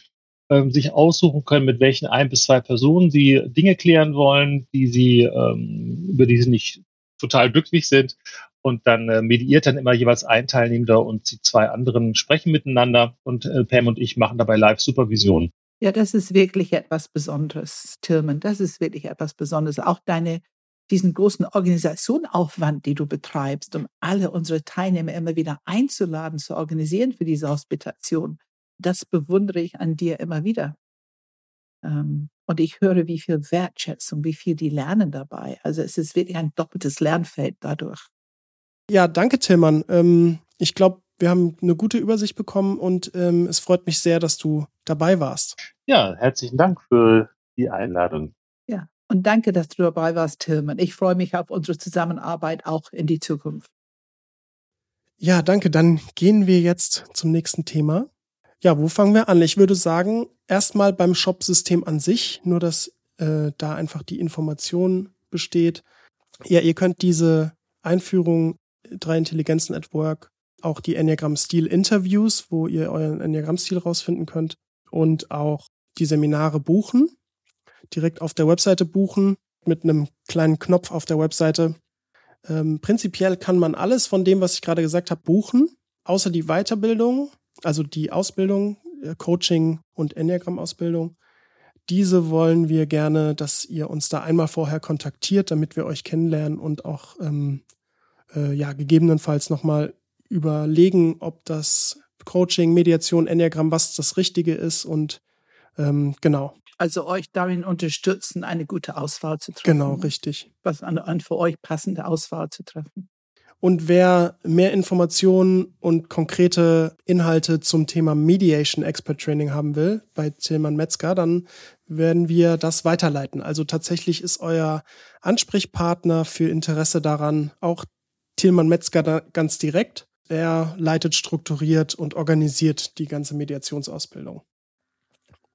ähm, sich aussuchen können, mit welchen ein bis zwei Personen sie Dinge klären wollen, die sie, ähm, über die sie nicht total glücklich sind. Und dann äh, mediiert dann immer jeweils ein Teilnehmender und die zwei anderen sprechen miteinander und äh, Pam und ich machen dabei Live-Supervision. Ja, das ist wirklich etwas Besonderes, Tilman. Das ist wirklich etwas Besonderes. Auch deine diesen großen Organisationaufwand, die du betreibst, um alle unsere Teilnehmer immer wieder einzuladen, zu organisieren für diese Hospitation, das bewundere ich an dir immer wieder. Ähm, und ich höre, wie viel Wertschätzung, wie viel die lernen dabei. Also es ist wirklich ein doppeltes Lernfeld dadurch. Ja, danke, Tillmann. Ähm, ich glaube, wir haben eine gute Übersicht bekommen und ähm, es freut mich sehr, dass du dabei warst. Ja, herzlichen Dank für die Einladung. Ja, und danke, dass du dabei warst, Tilman. Ich freue mich auf unsere Zusammenarbeit auch in die Zukunft. Ja, danke. Dann gehen wir jetzt zum nächsten Thema. Ja, wo fangen wir an? Ich würde sagen, erstmal beim Shop-System an sich, nur dass äh, da einfach die Information besteht. Ja, ihr könnt diese Einführung drei Intelligenzen at Work, auch die Enneagram-Stil-Interviews, wo ihr euren Enneagram-Stil rausfinden könnt und auch die Seminare buchen direkt auf der Webseite buchen mit einem kleinen Knopf auf der Webseite. Ähm, prinzipiell kann man alles von dem, was ich gerade gesagt habe, buchen, außer die Weiterbildung, also die Ausbildung, äh, Coaching und Enneagram-Ausbildung. Diese wollen wir gerne, dass ihr uns da einmal vorher kontaktiert, damit wir euch kennenlernen und auch ähm, äh, ja gegebenenfalls nochmal überlegen, ob das Coaching, Mediation, Enneagramm, was das Richtige ist und ähm, genau. Also euch darin unterstützen, eine gute Auswahl zu treffen. Genau, richtig. Was an, an für euch passende Auswahl zu treffen. Und wer mehr Informationen und konkrete Inhalte zum Thema Mediation Expert Training haben will bei Tilman Metzger, dann werden wir das weiterleiten. Also tatsächlich ist euer Ansprechpartner für Interesse daran auch Tilman Metzger ganz direkt. Er leitet strukturiert und organisiert die ganze Mediationsausbildung.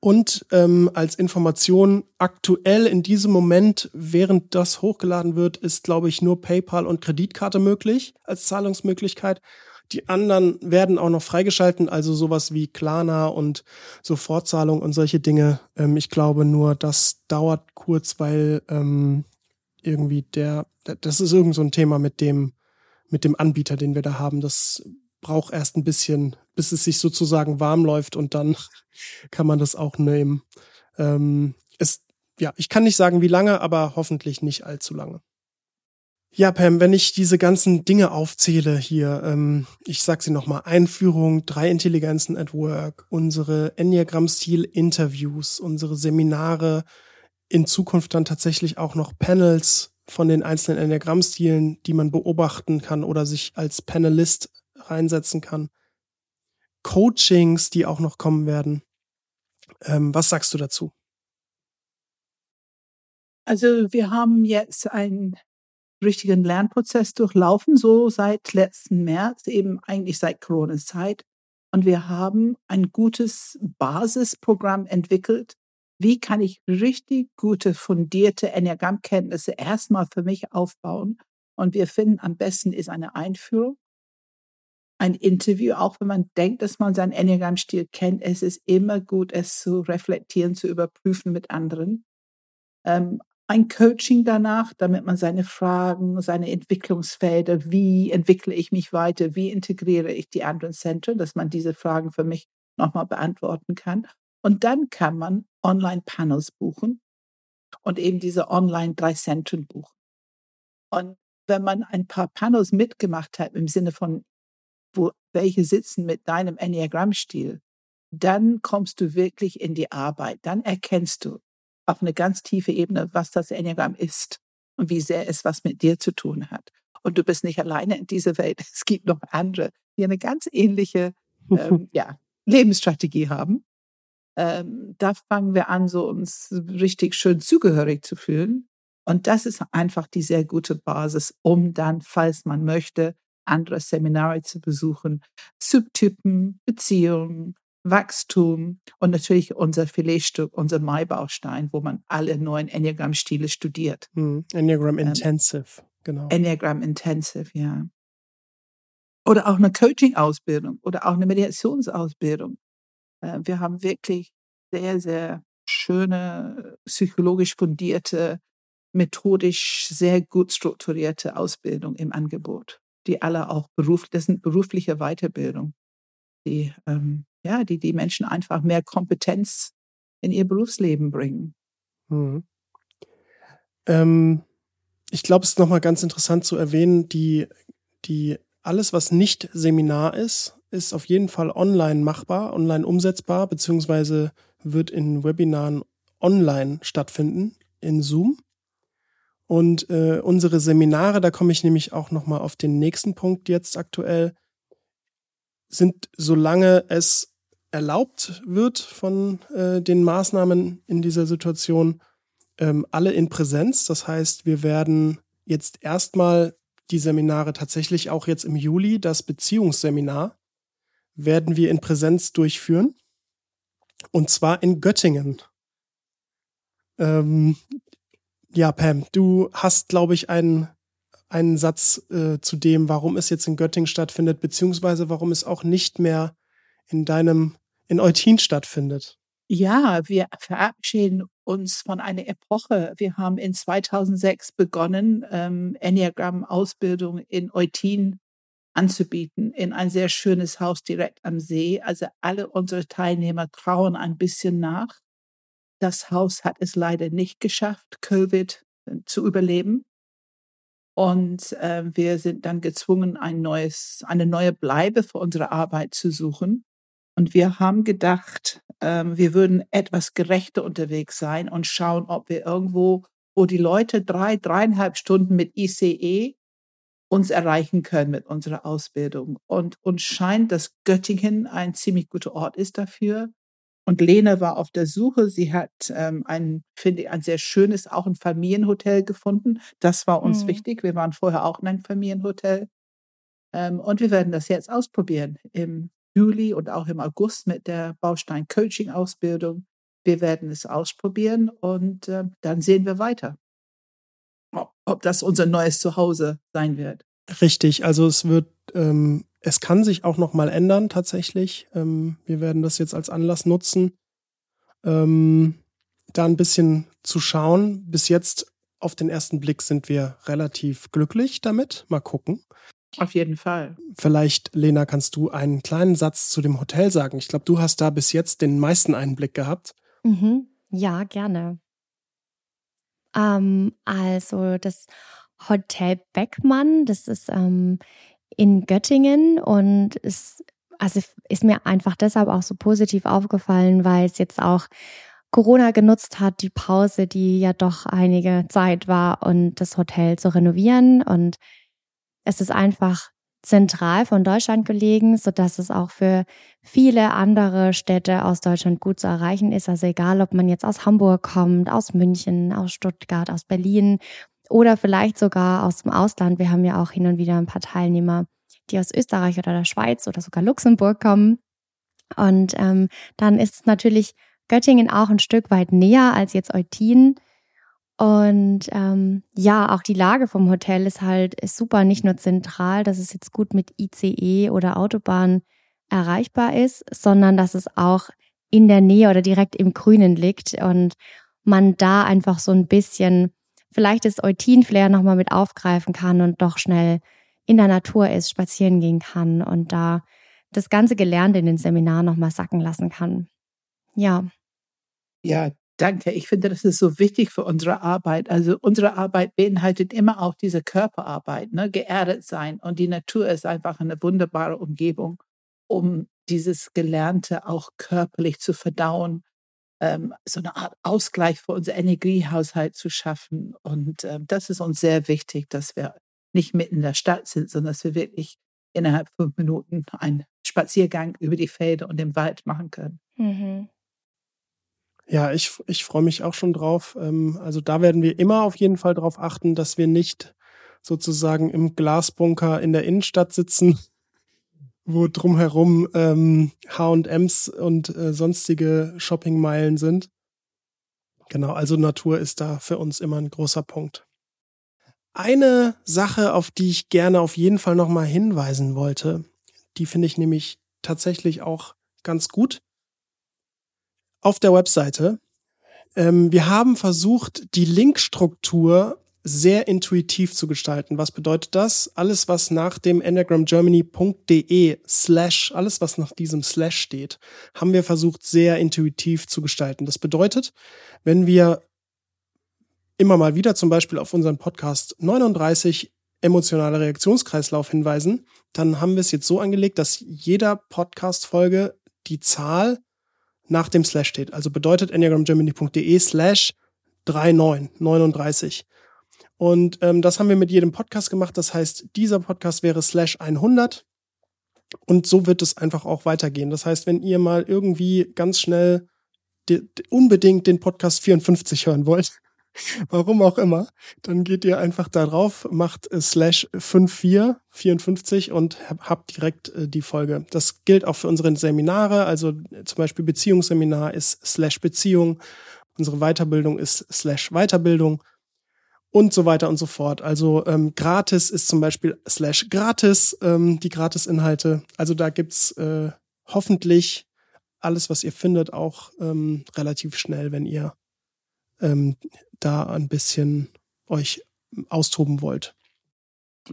Und ähm, als Information aktuell in diesem Moment, während das hochgeladen wird, ist, glaube ich, nur PayPal und Kreditkarte möglich als Zahlungsmöglichkeit. Die anderen werden auch noch freigeschalten, also sowas wie Klarna und Sofortzahlung und solche Dinge. Ähm, ich glaube nur, das dauert kurz, weil ähm, irgendwie der, das ist irgend so ein Thema mit dem, mit dem Anbieter, den wir da haben. Das braucht erst ein bisschen, bis es sich sozusagen warm läuft und dann kann man das auch nehmen. Ähm, es, ja, ich kann nicht sagen, wie lange, aber hoffentlich nicht allzu lange. Ja, Pam, wenn ich diese ganzen Dinge aufzähle hier, ähm, ich sag sie nochmal, Einführung, drei Intelligenzen at Work, unsere Enneagram-Stil-Interviews, unsere Seminare, in Zukunft dann tatsächlich auch noch Panels von den einzelnen Enneagramm-Stilen, die man beobachten kann oder sich als Panelist reinsetzen kann. Coachings, die auch noch kommen werden. Ähm, was sagst du dazu? Also wir haben jetzt einen richtigen Lernprozess durchlaufen, so seit letzten März, eben eigentlich seit Corona-Zeit. Und wir haben ein gutes Basisprogramm entwickelt. Wie kann ich richtig gute, fundierte Enneagrammkenntnisse erstmal für mich aufbauen? Und wir finden, am besten ist eine Einführung ein Interview, auch wenn man denkt, dass man seinen Enneagram-Stil kennt, es ist immer gut, es zu reflektieren, zu überprüfen mit anderen. Ähm, ein Coaching danach, damit man seine Fragen, seine Entwicklungsfelder, wie entwickle ich mich weiter, wie integriere ich die anderen Zentren, dass man diese Fragen für mich nochmal beantworten kann. Und dann kann man Online-Panels buchen und eben diese Online drei Zentren buchen. Und wenn man ein paar Panels mitgemacht hat, im Sinne von wo welche sitzen mit deinem Enneagramm-Stil, dann kommst du wirklich in die Arbeit. Dann erkennst du auf eine ganz tiefe Ebene, was das Enneagramm ist und wie sehr es was mit dir zu tun hat. Und du bist nicht alleine in dieser Welt. Es gibt noch andere, die eine ganz ähnliche ähm, ja, Lebensstrategie haben. Ähm, da fangen wir an, so uns richtig schön zugehörig zu fühlen. Und das ist einfach die sehr gute Basis, um dann, falls man möchte, andere Seminare zu besuchen. Subtypen, Beziehungen, Wachstum und natürlich unser Filetstück, unser Maibaustein, wo man alle neuen Enneagram-Stile studiert. Hm. Enneagram ähm, Intensive, genau. Enneagram Intensive, ja. Oder auch eine Coaching-Ausbildung oder auch eine Mediationsausbildung. Äh, wir haben wirklich sehr, sehr schöne, psychologisch fundierte, methodisch sehr gut strukturierte Ausbildung im Angebot die alle auch beruf, das sind berufliche Weiterbildung, die, ähm, ja, die die Menschen einfach mehr Kompetenz in ihr Berufsleben bringen. Mhm. Ähm, ich glaube, es ist nochmal ganz interessant zu erwähnen, die, die alles, was nicht Seminar ist, ist auf jeden Fall online machbar, online umsetzbar, beziehungsweise wird in Webinaren online stattfinden, in Zoom. Und äh, unsere Seminare, da komme ich nämlich auch nochmal auf den nächsten Punkt jetzt aktuell, sind, solange es erlaubt wird von äh, den Maßnahmen in dieser Situation, ähm, alle in Präsenz. Das heißt, wir werden jetzt erstmal die Seminare tatsächlich auch jetzt im Juli, das Beziehungsseminar, werden wir in Präsenz durchführen. Und zwar in Göttingen. Ähm, ja, Pam, du hast, glaube ich, einen, einen Satz äh, zu dem, warum es jetzt in Göttingen stattfindet, beziehungsweise warum es auch nicht mehr in deinem, in Eutin stattfindet. Ja, wir verabschieden uns von einer Epoche. Wir haben in 2006 begonnen, ähm, Enneagram-Ausbildung in Eutin anzubieten, in ein sehr schönes Haus direkt am See. Also alle unsere Teilnehmer trauen ein bisschen nach. Das Haus hat es leider nicht geschafft, Covid äh, zu überleben. Und äh, wir sind dann gezwungen, ein neues, eine neue Bleibe für unsere Arbeit zu suchen. Und wir haben gedacht, äh, wir würden etwas gerechter unterwegs sein und schauen, ob wir irgendwo, wo die Leute drei, dreieinhalb Stunden mit ICE uns erreichen können mit unserer Ausbildung. Und uns scheint, dass Göttingen ein ziemlich guter Ort ist dafür. Und Lena war auf der Suche. Sie hat ähm, ein, finde ich, ein sehr schönes, auch ein Familienhotel gefunden. Das war uns mhm. wichtig. Wir waren vorher auch in einem Familienhotel. Ähm, und wir werden das jetzt ausprobieren im Juli und auch im August mit der Baustein Coaching Ausbildung. Wir werden es ausprobieren und äh, dann sehen wir weiter, ob, ob das unser neues Zuhause sein wird. Richtig, also es wird ähm, es kann sich auch noch mal ändern tatsächlich. Ähm, wir werden das jetzt als Anlass nutzen, ähm, da ein bisschen zu schauen. Bis jetzt auf den ersten Blick sind wir relativ glücklich damit. Mal gucken. Auf jeden Fall. Vielleicht, Lena, kannst du einen kleinen Satz zu dem Hotel sagen? Ich glaube, du hast da bis jetzt den meisten Einblick gehabt. Mhm. Ja, gerne. Ähm, also das Hotel Beckmann, das ist ähm, in Göttingen und es also ist mir einfach deshalb auch so positiv aufgefallen, weil es jetzt auch Corona genutzt hat, die Pause, die ja doch einige Zeit war und das Hotel zu renovieren und es ist einfach zentral von Deutschland gelegen, so dass es auch für viele andere Städte aus Deutschland gut zu erreichen ist. Also egal, ob man jetzt aus Hamburg kommt, aus München, aus Stuttgart, aus Berlin oder vielleicht sogar aus dem Ausland. Wir haben ja auch hin und wieder ein paar Teilnehmer, die aus Österreich oder der Schweiz oder sogar Luxemburg kommen. Und ähm, dann ist natürlich Göttingen auch ein Stück weit näher als jetzt Eutin. Und ähm, ja, auch die Lage vom Hotel ist halt ist super, nicht nur zentral, dass es jetzt gut mit ICE oder Autobahn erreichbar ist, sondern dass es auch in der Nähe oder direkt im Grünen liegt und man da einfach so ein bisschen vielleicht das Eutin-Flair nochmal mit aufgreifen kann und doch schnell in der Natur ist, spazieren gehen kann und da das ganze Gelernte in den Seminaren nochmal sacken lassen kann. Ja. Ja, danke. Ich finde, das ist so wichtig für unsere Arbeit. Also unsere Arbeit beinhaltet immer auch diese Körperarbeit, ne? geerdet sein. Und die Natur ist einfach eine wunderbare Umgebung, um dieses Gelernte auch körperlich zu verdauen ähm, so eine Art Ausgleich für unser Energiehaushalt zu schaffen. Und ähm, das ist uns sehr wichtig, dass wir nicht mitten in der Stadt sind, sondern dass wir wirklich innerhalb fünf Minuten einen Spaziergang über die Felder und den Wald machen können. Mhm. Ja, ich, ich freue mich auch schon drauf. Ähm, also da werden wir immer auf jeden Fall darauf achten, dass wir nicht sozusagen im Glasbunker in der Innenstadt sitzen, wo drumherum ähm, H&Ms und äh, sonstige Shoppingmeilen sind. Genau, also Natur ist da für uns immer ein großer Punkt. Eine Sache, auf die ich gerne auf jeden Fall nochmal hinweisen wollte, die finde ich nämlich tatsächlich auch ganz gut. Auf der Webseite. Ähm, wir haben versucht, die Linkstruktur sehr intuitiv zu gestalten. Was bedeutet das? Alles, was nach dem enneagramgermany.de slash, alles, was nach diesem slash steht, haben wir versucht, sehr intuitiv zu gestalten. Das bedeutet, wenn wir immer mal wieder zum Beispiel auf unseren Podcast 39 emotionaler Reaktionskreislauf hinweisen, dann haben wir es jetzt so angelegt, dass jeder Podcast-Folge die Zahl nach dem Slash steht. Also bedeutet enneagramgermany.de slash 39, 39. Und ähm, das haben wir mit jedem Podcast gemacht. Das heißt, dieser Podcast wäre slash 100. Und so wird es einfach auch weitergehen. Das heißt, wenn ihr mal irgendwie ganz schnell unbedingt den Podcast 54 hören wollt, warum auch immer, dann geht ihr einfach da drauf, macht äh, slash 54, 54 und habt direkt äh, die Folge. Das gilt auch für unsere Seminare, also äh, zum Beispiel Beziehungsseminar ist slash Beziehung, unsere Weiterbildung ist slash Weiterbildung und so weiter und so fort. Also ähm, gratis ist zum Beispiel slash gratis, ähm, die Gratis-Inhalte. Also da gibt's äh, hoffentlich alles, was ihr findet, auch ähm, relativ schnell, wenn ihr ähm, da ein bisschen euch austoben wollt.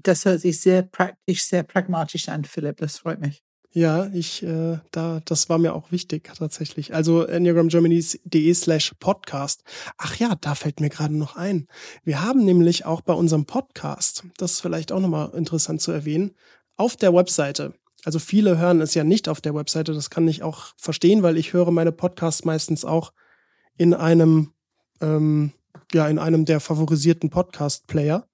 Das hört sich sehr praktisch, sehr pragmatisch an, Philipp. Das freut mich. Ja, ich, äh, da, das war mir auch wichtig tatsächlich. Also enneagramgermany.de slash podcast. Ach ja, da fällt mir gerade noch ein. Wir haben nämlich auch bei unserem Podcast, das ist vielleicht auch nochmal interessant zu erwähnen, auf der Webseite. Also viele hören es ja nicht auf der Webseite, das kann ich auch verstehen, weil ich höre meine Podcasts meistens auch in einem, ähm, ja, in einem der favorisierten Podcast-Player.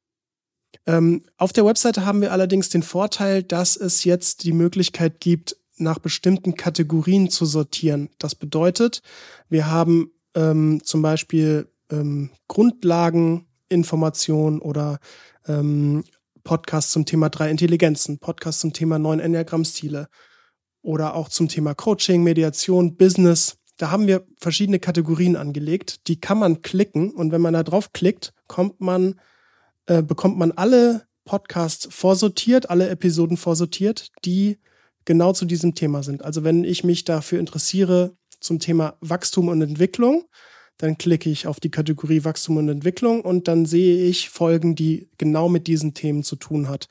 Ähm, auf der Webseite haben wir allerdings den Vorteil, dass es jetzt die Möglichkeit gibt, nach bestimmten Kategorien zu sortieren. Das bedeutet, wir haben ähm, zum Beispiel ähm, Grundlageninformationen oder ähm, Podcasts zum Thema drei Intelligenzen, Podcasts zum Thema neun Enneagramm-Stile oder auch zum Thema Coaching, Mediation, Business. Da haben wir verschiedene Kategorien angelegt. Die kann man klicken und wenn man da drauf klickt, kommt man äh, bekommt man alle Podcasts vorsortiert, alle Episoden vorsortiert, die genau zu diesem Thema sind. Also wenn ich mich dafür interessiere zum Thema Wachstum und Entwicklung, dann klicke ich auf die Kategorie Wachstum und Entwicklung und dann sehe ich Folgen, die genau mit diesen Themen zu tun hat.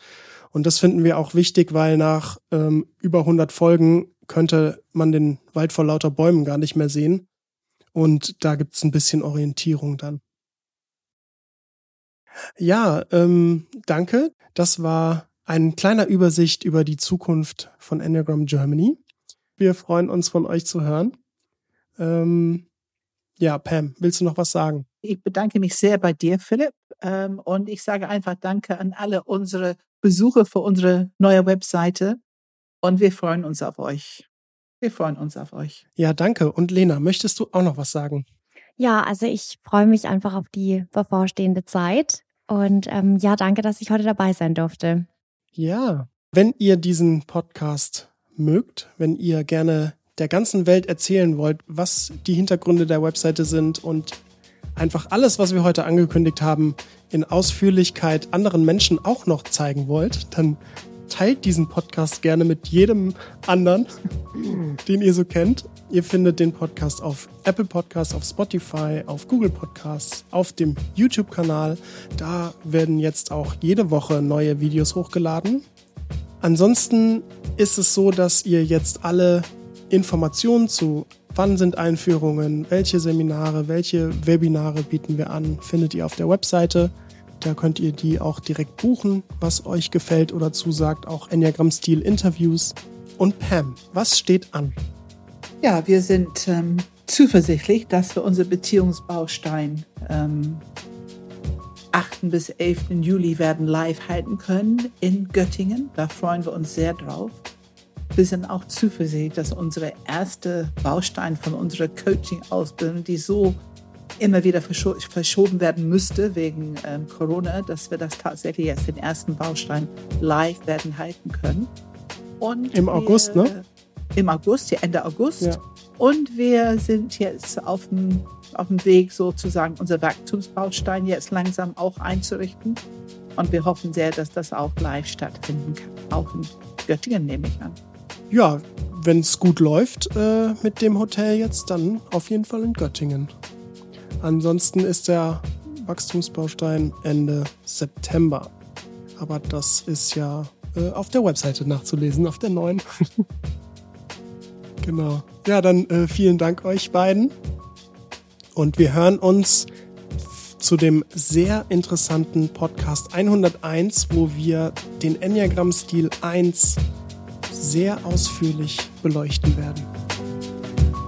Und das finden wir auch wichtig, weil nach ähm, über 100 Folgen könnte man den Wald vor lauter Bäumen gar nicht mehr sehen. Und da gibt es ein bisschen Orientierung dann. Ja, ähm, danke. Das war ein kleiner Übersicht über die Zukunft von Enneagram Germany. Wir freuen uns von euch zu hören. Ähm, ja, Pam, willst du noch was sagen? Ich bedanke mich sehr bei dir, Philipp. Ähm, und ich sage einfach Danke an alle unsere Besucher für unsere neue Webseite. Und wir freuen uns auf euch. Wir freuen uns auf euch. Ja, danke. Und Lena, möchtest du auch noch was sagen? Ja, also ich freue mich einfach auf die bevorstehende Zeit. Und ähm, ja, danke, dass ich heute dabei sein durfte. Ja, wenn ihr diesen Podcast mögt, wenn ihr gerne der ganzen Welt erzählen wollt, was die Hintergründe der Webseite sind und einfach alles, was wir heute angekündigt haben, in Ausführlichkeit anderen Menschen auch noch zeigen wollt, dann teilt diesen Podcast gerne mit jedem anderen, den ihr so kennt. Ihr findet den Podcast auf Apple Podcasts, auf Spotify, auf Google Podcasts, auf dem YouTube-Kanal. Da werden jetzt auch jede Woche neue Videos hochgeladen. Ansonsten ist es so, dass ihr jetzt alle Informationen zu wann sind Einführungen, welche Seminare, welche Webinare bieten wir an, findet ihr auf der Webseite. Da könnt ihr die auch direkt buchen, was euch gefällt oder zusagt, auch Enneagram-Stil-Interviews. Und Pam, was steht an? Ja, wir sind ähm, zuversichtlich, dass wir unser Beziehungsbaustein ähm, 8. bis 11. Juli werden live halten können in Göttingen. Da freuen wir uns sehr drauf. Wir sind auch zuversichtlich, dass unsere erste Baustein von unserer Coaching-Ausbildung, die so immer wieder verscho verschoben werden müsste wegen ähm, Corona, dass wir das tatsächlich jetzt den ersten Baustein live werden halten können. Und Im wir, August, ne? Im August, Ende August. Ja. Und wir sind jetzt auf dem, auf dem Weg, sozusagen unser Wachstumsbaustein jetzt langsam auch einzurichten. Und wir hoffen sehr, dass das auch live stattfinden kann. Auch in Göttingen nehme ich an. Ja, wenn es gut läuft äh, mit dem Hotel jetzt, dann auf jeden Fall in Göttingen. Ansonsten ist der Wachstumsbaustein Ende September. Aber das ist ja äh, auf der Webseite nachzulesen, auf der neuen. genau. Ja, dann äh, vielen Dank euch beiden. Und wir hören uns zu dem sehr interessanten Podcast 101, wo wir den Enneagram-Stil 1 sehr ausführlich beleuchten werden.